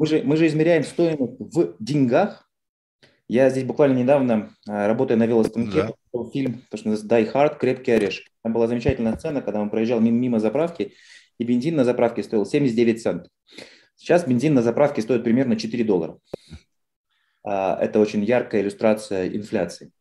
Мы же, мы же измеряем стоимость в деньгах. Я здесь буквально недавно, а, работая на велостанке, да. фильм, то, что называется Die Hard, «Крепкий орешек». Там была замечательная сцена, когда он проезжал мимо, мимо заправки, и бензин на заправке стоил 79 центов. Сейчас бензин на заправке стоит примерно 4 доллара. А, это очень яркая иллюстрация инфляции.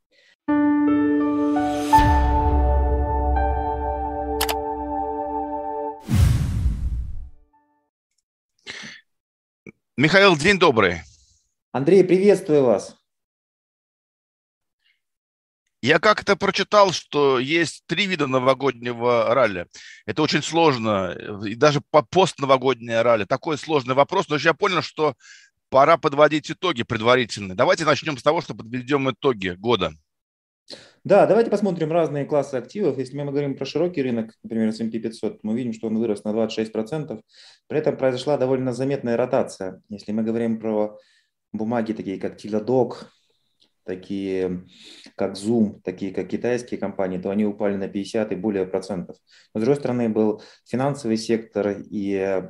Михаил, день добрый. Андрей, приветствую вас. Я как-то прочитал, что есть три вида новогоднего ралли. Это очень сложно, и даже по постновогоднее ралли. Такой сложный вопрос, но я понял, что пора подводить итоги предварительные. Давайте начнем с того, что подведем итоги года. Да, давайте посмотрим разные классы активов. Если мы говорим про широкий рынок, например, S&P 500, мы видим, что он вырос на 26%. При этом произошла довольно заметная ротация. Если мы говорим про бумаги, такие как Teladoc, такие как Zoom, такие как китайские компании, то они упали на 50 и более процентов. Но, с другой стороны, был финансовый сектор и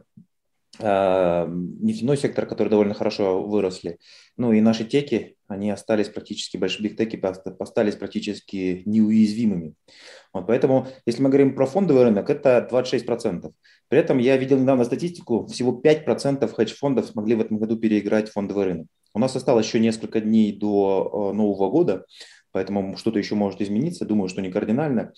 нефтяной сектор, которые довольно хорошо выросли. Ну и наши теки, они остались практически, большие бигтеки остались практически неуязвимыми. Вот поэтому, если мы говорим про фондовый рынок, это 26%. При этом я видел недавно статистику, всего 5% хедж-фондов смогли в этом году переиграть фондовый рынок. У нас осталось еще несколько дней до э, Нового года, поэтому что-то еще может измениться, думаю, что не кардинально.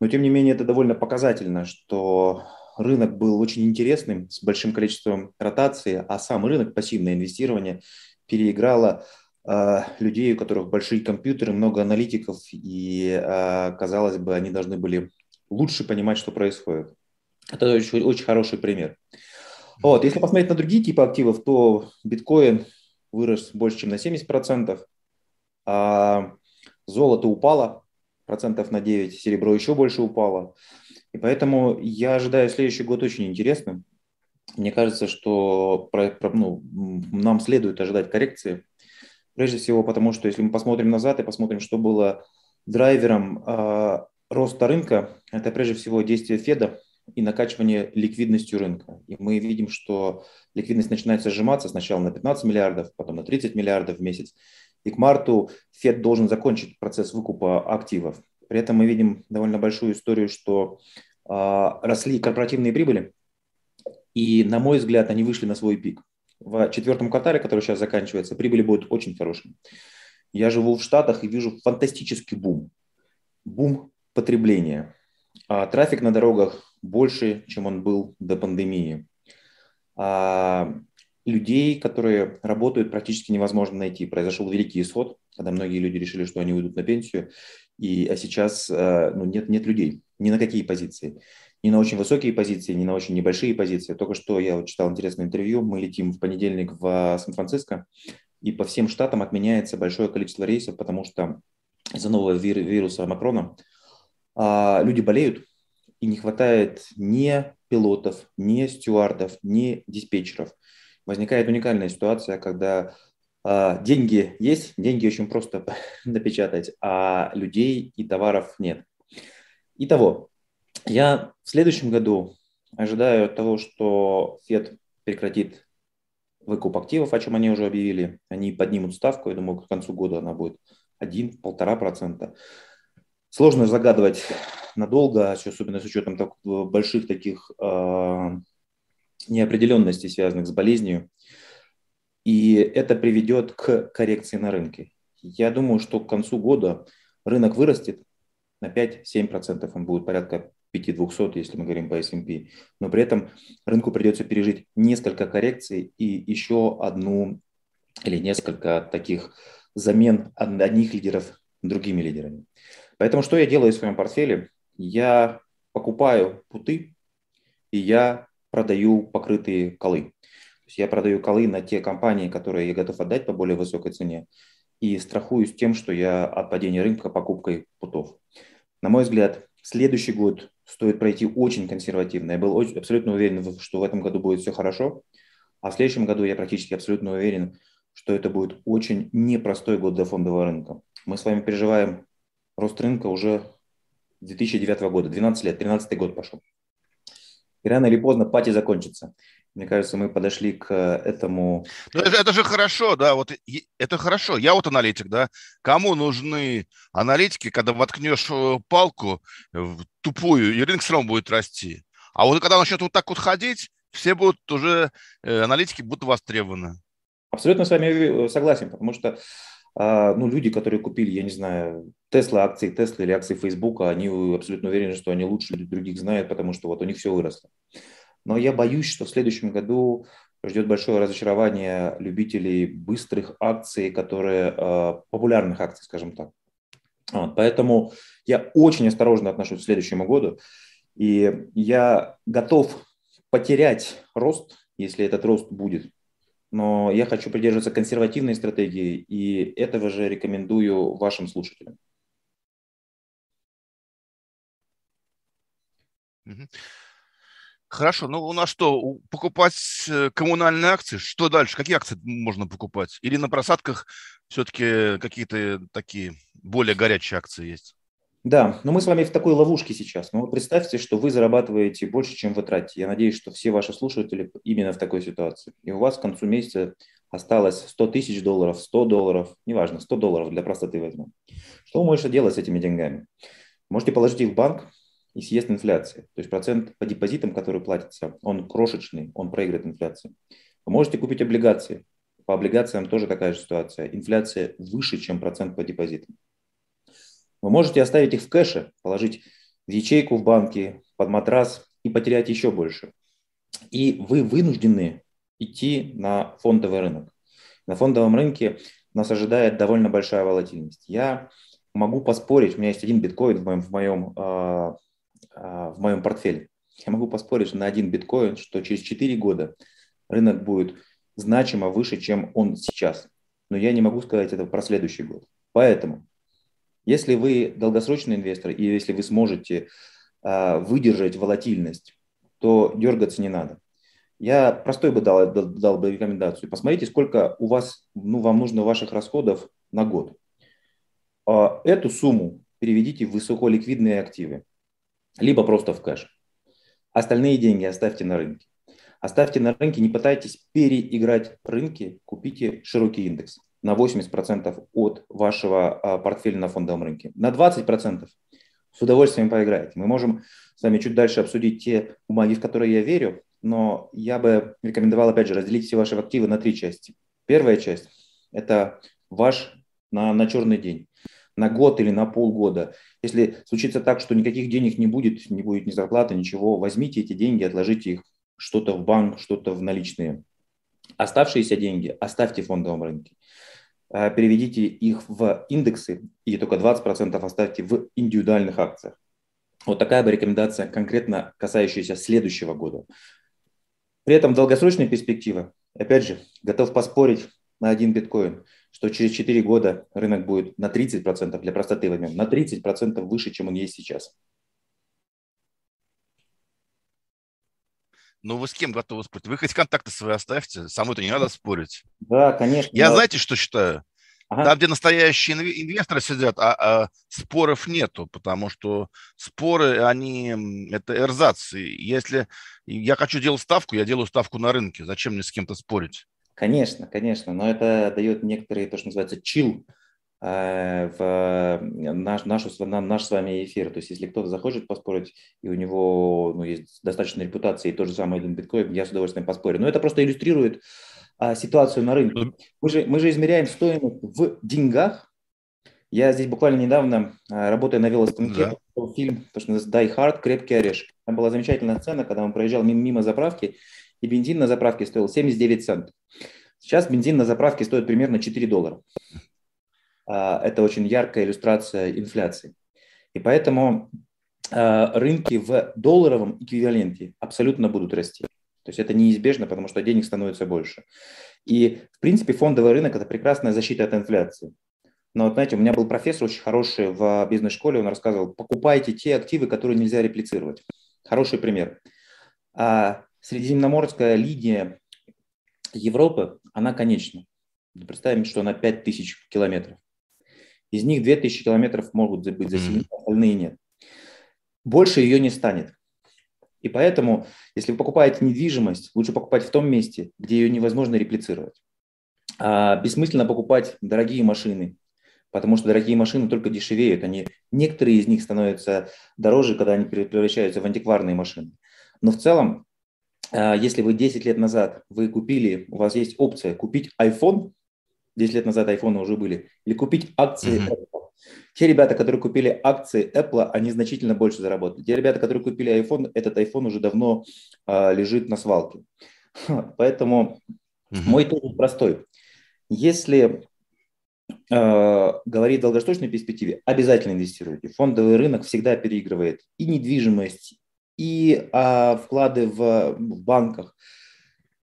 Но тем не менее это довольно показательно, что рынок был очень интересным, с большим количеством ротации, а сам рынок пассивное инвестирование переиграло э, людей, у которых большие компьютеры, много аналитиков, и, э, казалось бы, они должны были лучше понимать, что происходит. Это очень, очень хороший пример. Вот, если посмотреть на другие типы активов, то биткоин вырос больше, чем на 70%, а золото упало процентов на 9, серебро еще больше упало. И поэтому я ожидаю следующий год очень интересным. Мне кажется, что ну, нам следует ожидать коррекции. Прежде всего потому, что если мы посмотрим назад и посмотрим, что было драйвером э, роста рынка, это прежде всего действие Феда и накачивание ликвидностью рынка. И мы видим, что ликвидность начинает сжиматься сначала на 15 миллиардов, потом на 30 миллиардов в месяц. И к марту Фед должен закончить процесс выкупа активов. При этом мы видим довольно большую историю, что э, росли корпоративные прибыли, и, на мой взгляд, они вышли на свой пик. В четвертом квартале, который сейчас заканчивается, прибыли будут очень хорошими. Я живу в Штатах и вижу фантастический бум. Бум потребления. А трафик на дорогах больше, чем он был до пандемии. А людей, которые работают, практически невозможно найти. Произошел великий исход, когда многие люди решили, что они уйдут на пенсию, и а сейчас э, ну, нет, нет людей ни на какие позиции ни на очень высокие позиции, ни на очень небольшие позиции. Только что я вот читал интересное интервью. Мы летим в понедельник в Сан-Франциско, и по всем штатам отменяется большое количество рейсов, потому что из-за нового вируса Макрона а, люди болеют, и не хватает ни пилотов, ни стюардов, ни диспетчеров. Возникает уникальная ситуация, когда деньги есть, деньги очень просто напечатать, а людей и товаров нет. Итого, я в следующем году ожидаю того, что Фед прекратит выкуп активов, о чем они уже объявили. Они поднимут ставку, я думаю, к концу года она будет 1-1,5%. Сложно загадывать надолго, особенно с учетом так, больших таких э, неопределенностей, связанных с болезнью. И это приведет к коррекции на рынке. Я думаю, что к концу года рынок вырастет на 5-7%, он будет порядка 5200, если мы говорим по S&P. Но при этом рынку придется пережить несколько коррекций и еще одну или несколько таких замен одних лидеров другими лидерами. Поэтому что я делаю в своем портфеле? Я покупаю путы и я продаю покрытые колы. Есть я продаю колы на те компании, которые я готов отдать по более высокой цене и страхуюсь тем, что я от падения рынка покупкой путов. На мой взгляд, следующий год стоит пройти очень консервативно. Я был абсолютно уверен, что в этом году будет все хорошо, а в следующем году я практически абсолютно уверен, что это будет очень непростой год для фондового рынка. Мы с вами переживаем рост рынка уже 2009 года, 12 лет, 13 год пошел. И рано или поздно пати закончится. Мне кажется, мы подошли к этому. Ну, это, это же хорошо, да, вот это хорошо. Я вот аналитик, да. Кому нужны аналитики, когда воткнешь э, палку в тупую, и рынок все равно будет расти. А вот когда начнет вот так вот ходить, все будут уже, э, аналитики будут востребованы. Абсолютно с вами согласен, потому что а, ну, люди, которые купили, я не знаю, Тесла, акции Тесла или акции Фейсбука, они абсолютно уверены, что они лучше других знают, потому что вот у них все выросло. Но я боюсь, что в следующем году ждет большое разочарование любителей быстрых акций, которые а, популярных акций, скажем так. Вот, поэтому я очень осторожно отношусь к следующему году, и я готов потерять рост, если этот рост будет но я хочу придерживаться консервативной стратегии, и этого же рекомендую вашим слушателям. Хорошо, ну у нас что, покупать э, коммунальные акции? Что дальше? Какие акции можно покупать? Или на просадках все-таки какие-то такие более горячие акции есть? Да, но мы с вами в такой ловушке сейчас. Ну, вот представьте, что вы зарабатываете больше, чем вы тратите. Я надеюсь, что все ваши слушатели именно в такой ситуации. И у вас к концу месяца осталось 100 тысяч долларов, 100 долларов, неважно, 100 долларов для простоты возьмем. Что вы можете делать с этими деньгами? Можете положить их в банк и съест инфляция. То есть процент по депозитам, который платится, он крошечный, он проиграет инфляцию. Вы можете купить облигации. По облигациям тоже такая же ситуация. Инфляция выше, чем процент по депозитам. Вы можете оставить их в кэше, положить в ячейку в банке, под матрас и потерять еще больше. И вы вынуждены идти на фондовый рынок. На фондовом рынке нас ожидает довольно большая волатильность. Я могу поспорить, у меня есть один биткоин в моем, в моем, э, в моем портфеле. Я могу поспорить на один биткоин, что через 4 года рынок будет значимо выше, чем он сейчас. Но я не могу сказать это про следующий год. Поэтому если вы долгосрочный инвестор и если вы сможете а, выдержать волатильность, то дергаться не надо. Я простой бы дал, дал, дал бы рекомендацию. Посмотрите, сколько у вас, ну, вам нужно ваших расходов на год. А, эту сумму переведите в высоколиквидные активы, либо просто в кэш. Остальные деньги оставьте на рынке. Оставьте на рынке, не пытайтесь переиграть рынки, купите широкий индекс на 80% от вашего а, портфеля на фондовом рынке. На 20% с удовольствием поиграете. Мы можем с вами чуть дальше обсудить те бумаги, в которые я верю, но я бы рекомендовал, опять же, разделить все ваши активы на три части. Первая часть – это ваш на, на черный день на год или на полгода. Если случится так, что никаких денег не будет, не будет ни зарплаты, ничего, возьмите эти деньги, отложите их что-то в банк, что-то в наличные. Оставшиеся деньги оставьте в фондовом рынке. Э, переведите их в индексы и только 20% оставьте в индивидуальных акциях. Вот такая бы рекомендация конкретно касающаяся следующего года. При этом долгосрочная перспектива, опять же, готов поспорить на один биткоин, что через 4 года рынок будет на 30%, для простоты возьмем, на 30% выше, чем он есть сейчас. Ну, вы с кем готовы спорить? Вы хоть контакты свои оставьте, со мной-то не надо спорить. Да, конечно. Я знаете, что считаю? Ага. Там, где настоящие инвесторы сидят, а, а споров нету, потому что споры, они, это эрзац. Если я хочу делать ставку, я делаю ставку на рынке. Зачем мне с кем-то спорить? Конечно, конечно, но это дает некоторые, то, что называется, чил Э, в наш, нашу, наш с вами эфир. То есть, если кто-то захочет поспорить, и у него ну, есть достаточно репутации, и тот же самый один биткоин, я с удовольствием поспорю. Но это просто иллюстрирует а, ситуацию на рынке. Мы же, мы же измеряем стоимость в деньгах. Я здесь буквально недавно, а, работая на велостанке, да. фильм, то, что называется Die Hard, «Крепкий орешек». Там была замечательная сцена, когда он проезжал мимо заправки, и бензин на заправке стоил 79 центов. Сейчас бензин на заправке стоит примерно 4 доллара. А, это очень яркая иллюстрация инфляции. И поэтому а, рынки в долларовом эквиваленте абсолютно будут расти. То есть это неизбежно, потому что денег становится больше. И, в принципе, фондовый рынок – это прекрасная защита от инфляции. Но, вот, знаете, у меня был профессор очень хороший в бизнес-школе, он рассказывал, покупайте те активы, которые нельзя реплицировать. Хороший пример. А Средиземноморская линия Европы, она конечна. Представим, что она 5000 километров. Из них 2000 километров могут быть заселены, остальные нет. Больше ее не станет. И поэтому, если вы покупаете недвижимость, лучше покупать в том месте, где ее невозможно реплицировать. А бессмысленно покупать дорогие машины, потому что дорогие машины только дешевеют. Они, некоторые из них становятся дороже, когда они превращаются в антикварные машины. Но в целом, если вы 10 лет назад вы купили, у вас есть опция купить iPhone, 10 лет назад iPhone уже были, или купить акции mm-hmm. Apple. Те ребята, которые купили акции Apple, они значительно больше заработали. Те ребята, которые купили iPhone, этот iPhone уже давно э, лежит на свалке. Поэтому mm-hmm. мой тезис простой. Если э, говорить о долгосрочной перспективе, обязательно инвестируйте. Фондовый рынок всегда переигрывает и недвижимость, и э, вклады в, в банках,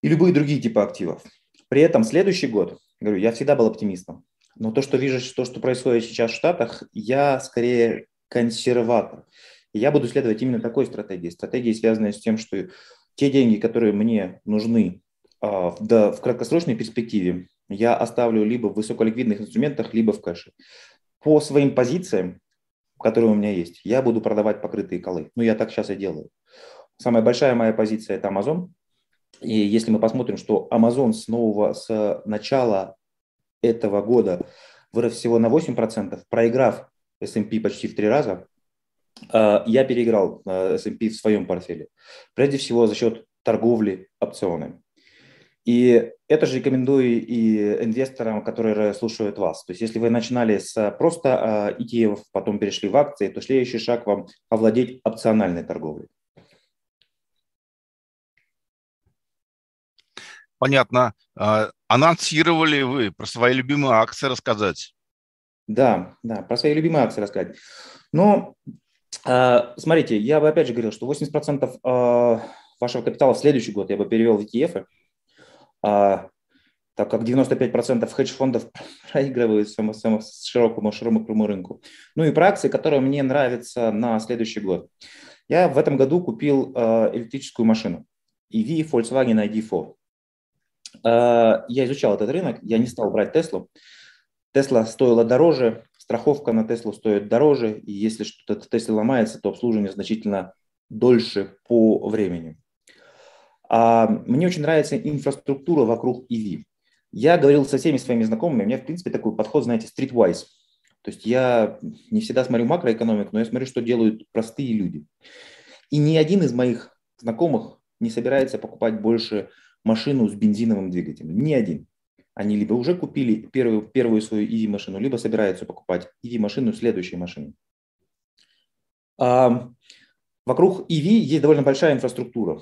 и любые другие типы активов. При этом следующий год, говорю, я всегда был оптимистом. Но то, что вижу, то, что происходит сейчас в Штатах, я скорее консерватор. И я буду следовать именно такой стратегии. Стратегии, связанной с тем, что те деньги, которые мне нужны а, в, в краткосрочной перспективе, я оставлю либо в высоколиквидных инструментах, либо в кэше. По своим позициям, которые у меня есть, я буду продавать покрытые колы. Ну, я так сейчас и делаю. Самая большая моя позиция – это Amazon. И если мы посмотрим, что Amazon с нового, с начала этого года вырос всего на 8%, проиграв S&P почти в три раза, а, я переиграл S&P в своем портфеле. Прежде всего за счет торговли опционами. И это же рекомендую и инвесторам, которые слушают вас. То есть если вы начинали с просто ETF, потом перешли в акции, то следующий шаг вам овладеть опциональной торговлей. Понятно. А, анонсировали вы про свои любимые акции рассказать? Да, да, про свои любимые акции рассказать. Но а, смотрите, я бы опять же говорил, что 80% а, вашего капитала в следующий год я бы перевел в ETF, так как 95% хедж-фондов проигрывают само, само, широкому, широкому рынку. Ну и про акции, которые мне нравятся на следующий год. Я в этом году купил электрическую машину EV Volkswagen ID4. А, я изучал этот рынок, я не стал брать Теслу. Тесла стоила дороже, страховка на Теслу стоит дороже, и если что-то в Тесле ломается, то обслуживание значительно дольше по времени. А мне очень нравится инфраструктура вокруг EV. Я говорил со всеми своими знакомыми, у меня, в принципе, такой подход, знаете, streetwise. То есть я не всегда смотрю макроэкономику, но я смотрю, что делают простые люди. И ни один из моих знакомых не собирается покупать больше машину с бензиновым двигателем. Ни один. Они либо уже купили первую, первую свою EV-машину, либо собираются покупать EV-машину следующей машины. А, вокруг EV есть довольно большая инфраструктура.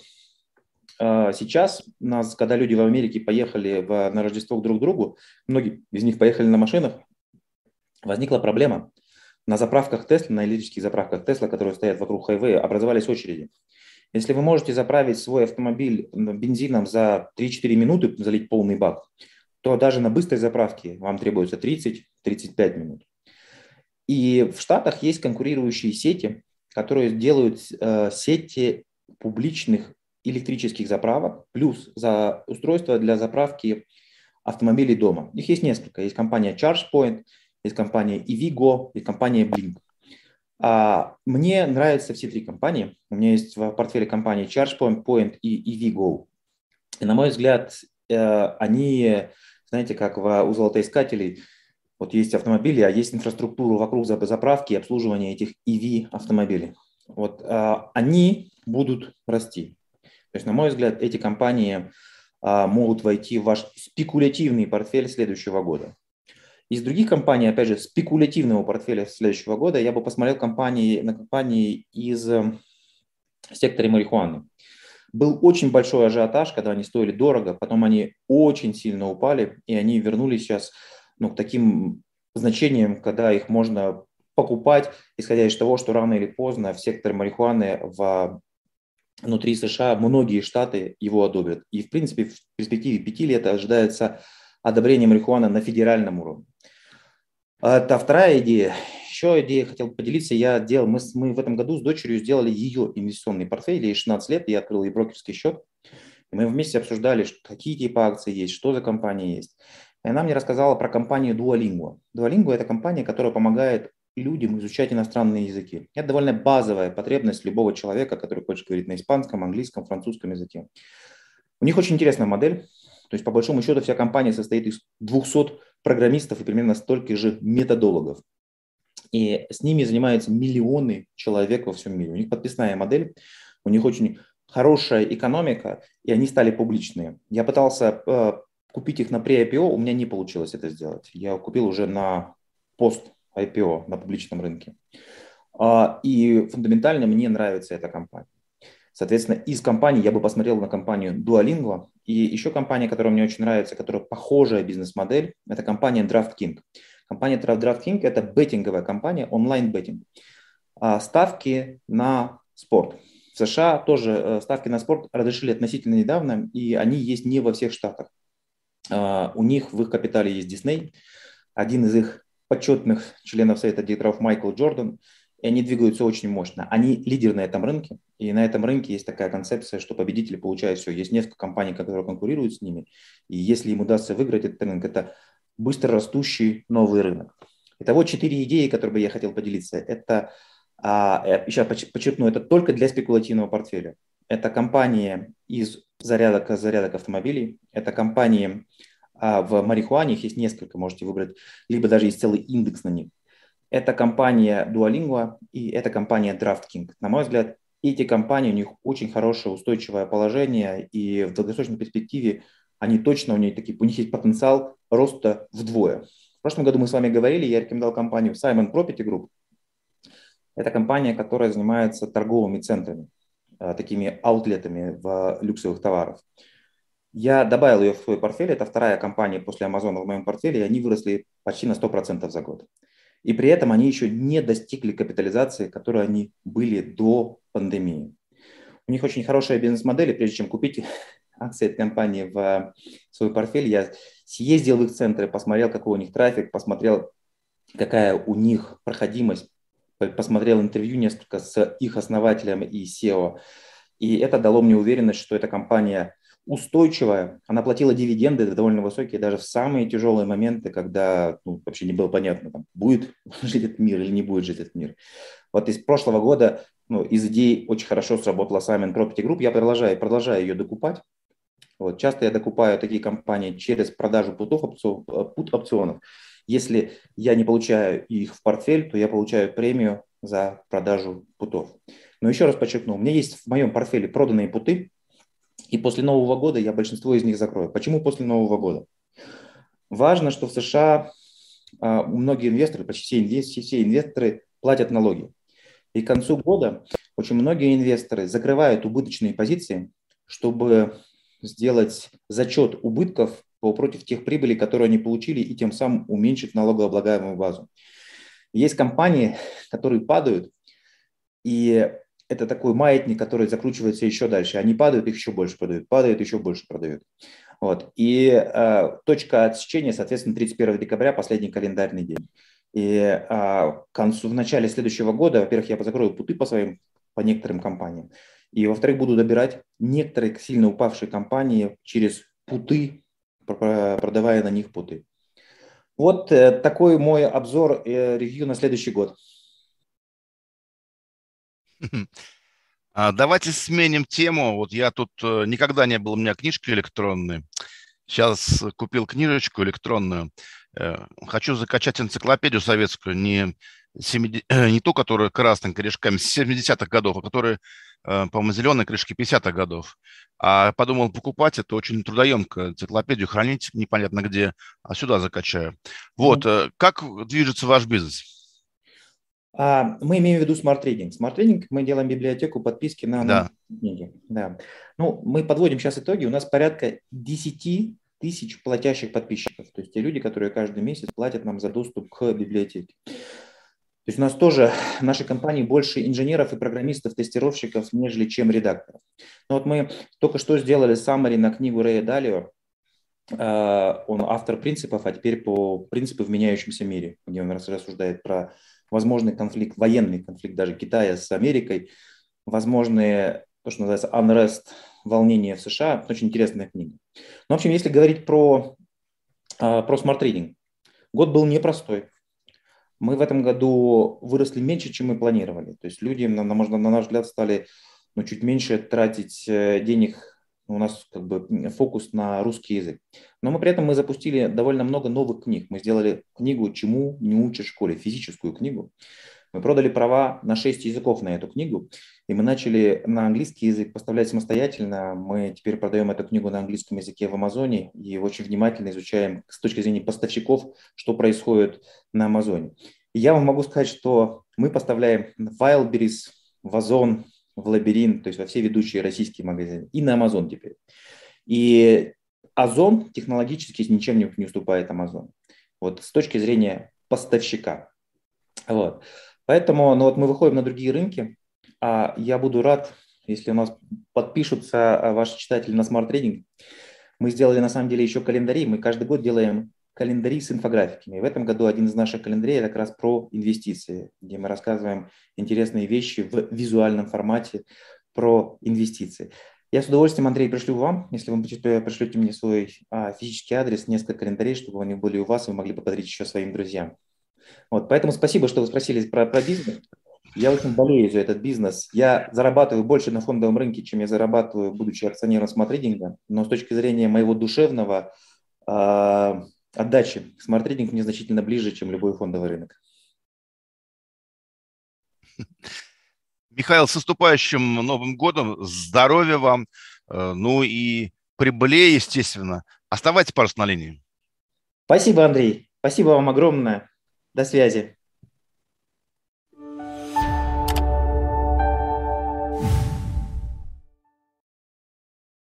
А, сейчас, нас, когда люди в Америке поехали в, на Рождество друг к другу, многие из них поехали на машинах, возникла проблема. На заправках Тесла, на электрических заправках Тесла, которые стоят вокруг хайвея, образовались очереди. Если вы можете заправить свой автомобиль бензином за 3-4 минуты, залить полный бак, то даже на быстрой заправке вам требуется 30-35 минут. И в Штатах есть конкурирующие сети, которые делают э, сети публичных электрических заправок, плюс за устройство для заправки автомобилей дома. Их есть несколько. Есть компания ChargePoint, есть компания EVgo, есть компания Blink. А, мне нравятся все три компании. У меня есть в портфеле компании ChargePoint, Point и EVgo. И на мой взгляд, э, они, знаете, как у золотоискателей, вот есть автомобили, а есть инфраструктура вокруг заправки и обслуживания этих EV автомобилей. Вот а, они будут расти. То есть, на мой взгляд, эти компании а, могут войти в ваш спекулятивный портфель следующего года. Из других компаний, опять же, спекулятивного портфеля следующего года я бы посмотрел компании, на компании из э, сектора марихуаны. Был очень большой ажиотаж, когда они стоили дорого, потом они очень сильно упали, и они вернулись сейчас ну, к таким значениям, когда их можно покупать, исходя из того, что рано или поздно в секторе марихуаны в внутри США многие штаты его одобрят. И, в принципе, в перспективе пяти лет ожидается одобрение марихуаны на федеральном уровне. Это вторая идея. Еще идея хотел поделиться. Я делал, мы, мы в этом году с дочерью сделали ее инвестиционный портфель. Ей 16 лет, я открыл ей брокерский счет. И мы вместе обсуждали, какие типы акций есть, что за компания есть. И она мне рассказала про компанию Duolingo. Duolingo – это компания, которая помогает людям изучать иностранные языки. Это довольно базовая потребность любого человека, который хочет говорить на испанском, английском, французском языке. У них очень интересная модель. То есть, по большому счету, вся компания состоит из 200 программистов и примерно столько же методологов. И с ними занимаются миллионы человек во всем мире. У них подписная модель, у них очень хорошая экономика, и они стали публичные. Я пытался э, купить их на pre-IPO, у меня не получилось это сделать. Я купил уже на пост-IPO, на публичном рынке. Э, и фундаментально мне нравится эта компания. Соответственно, из компаний я бы посмотрел на компанию Duolingo. И еще компания, которая мне очень нравится, которая похожая бизнес-модель, это компания DraftKings. Компания DraftKings – это беттинговая компания, онлайн-беттинг. А, ставки на спорт. В США тоже э, ставки на спорт разрешили относительно недавно, и они есть не во всех штатах. А, у них в их капитале есть Disney, один из их почетных членов Совета директоров Майкл Джордан, и они двигаются очень мощно. Они лидеры на этом рынке, и на этом рынке есть такая концепция, что победители получают все. Есть несколько компаний, которые конкурируют с ними, и если им удастся выиграть этот рынок, это быстро растущий новый рынок. Итого четыре идеи, которые бы я хотел поделиться. Это, а, еще подчеркну, это только для спекулятивного портфеля. Это компании из зарядок, зарядок автомобилей, это компании а, в марихуане, их есть несколько, можете выбрать, либо даже есть целый индекс на них. Это компания Duolingo и это компания DraftKings. На мой взгляд, эти компании, у них очень хорошее устойчивое положение, и в долгосрочной перспективе они точно, у них, такие, у них есть потенциал роста вдвое. В прошлом году мы с вами говорили, я рекомендовал компанию Simon Property Group. Это компания, которая занимается торговыми центрами, э, такими аутлетами в люксовых товарах. Я добавил ее в свой портфель. Это вторая компания после Амазона в моем портфеле, и они выросли почти на 100% за год. И при этом они еще не достигли капитализации, которой они были до пандемии. У них очень хорошая бизнес-модель, и прежде чем купить акции этой компании в свой портфель, я съездил в их центры, посмотрел, какой у них трафик, посмотрел, какая у них проходимость, посмотрел интервью несколько с их основателем и SEO. И это дало мне уверенность, что эта компания устойчивая, она платила дивиденды довольно высокие даже в самые тяжелые моменты, когда ну, вообще не было понятно, там, будет жить этот мир или не будет жить этот мир. Вот из прошлого года ну, из идей очень хорошо сработала Simon Property Group, я продолжаю, продолжаю ее докупать. Вот, часто я докупаю такие компании через продажу путов, пут опционов. Если я не получаю их в портфель, то я получаю премию за продажу путов. Но еще раз подчеркну, у меня есть в моем портфеле проданные путы, и после Нового года я большинство из них закрою. Почему после Нового года? Важно, что в США а, многие инвесторы, почти все, все инвесторы платят налоги. И к концу года очень многие инвесторы закрывают убыточные позиции, чтобы сделать зачет убытков против тех прибылей, которые они получили, и тем самым уменьшить налогооблагаемую базу. Есть компании, которые падают, и это такой маятник, который закручивается еще дальше. Они падают, их еще больше продают, падают, еще больше продают. Вот. И э, точка отсечения, соответственно, 31 декабря, последний календарный день. И э, к концу, в начале следующего года, во-первых, я закрою путы по своим, по некоторым компаниям. И, во-вторых, буду добирать некоторые сильно упавшие компании через путы, продавая на них путы. Вот э, такой мой обзор, э, ревью на следующий год. А, давайте сменим тему. Вот я тут э, никогда не был у меня книжки электронной. Сейчас купил книжечку электронную. Э, хочу закачать энциклопедию советскую, не, 70, э, не ту, которая красными корешками с 70-х годов, а которая, по-моему, зеленые корешки 50-х годов. А подумал покупать, это очень трудоемко, энциклопедию хранить непонятно где, а сюда закачаю. Вот, как движется ваш бизнес? А, мы имеем в виду. Smart Reading мы делаем библиотеку подписки на, да. книги. Да. Ну, мы подводим сейчас итоги. У нас порядка 10 тысяч платящих подписчиков. То есть те люди, которые каждый месяц платят нам за доступ к библиотеке. То есть у нас тоже в нашей компании больше инженеров и программистов, тестировщиков, нежели чем редакторов. Но вот мы только что сделали summary на книгу Рэя Далио. А, он автор принципов, а теперь по принципу в меняющемся мире, где он рассуждает про возможный конфликт, военный конфликт даже Китая с Америкой, возможные, то, что называется unrest, волнение в США. Очень интересная книга. Ну, в общем, если говорить про, а, про Smart Reading, год был непростой. мы в этом году выросли меньше, чем мы планировали. То есть люди, на, на, на наш взгляд, стали ну, чуть меньше тратить э, денег у нас как бы фокус на русский язык. Но мы при этом мы запустили довольно много новых книг. Мы сделали книгу «Чему не учат в школе», физическую книгу. Мы продали права на 6 языков на эту книгу, и мы начали на английский язык поставлять самостоятельно. Мы теперь продаем эту книгу на английском языке в Амазоне и очень внимательно изучаем с точки зрения поставщиков, что происходит на Амазоне. И я вам могу сказать, что мы поставляем Wildberries, в Озон, в Лабиринт, то есть во все ведущие российские магазины, и на Амазон теперь. И Озон технологически ничем не, уступает Амазону. Вот с точки зрения поставщика. Вот. Поэтому ну вот мы выходим на другие рынки, а я буду рад, если у нас подпишутся а, ваши читатели на Trading. Мы сделали на самом деле еще календари. Мы каждый год делаем календари с инфографиками. И в этом году один из наших календарей – как раз про инвестиции, где мы рассказываем интересные вещи в визуальном формате про инвестиции. Я с удовольствием, Андрей, пришлю вам, если вы пришлете мне свой а, физический адрес, несколько календарей, чтобы они были у вас, и вы могли подарить еще своим друзьям. Вот, поэтому спасибо, что вы спросили про, про бизнес. Я очень болею за этот бизнес. Я зарабатываю больше на фондовом рынке, чем я зарабатываю, будучи акционером Smart Reading а. Но с точки зрения моего душевного э, отдачи, Smart Reading мне значительно ближе, чем любой фондовый рынок. Михаил, с наступающим Новым годом, здоровья вам, э, ну и прибыли, естественно. Оставайтесь, пожалуйста, на линии. Спасибо, Андрей. Спасибо вам огромное. До связи.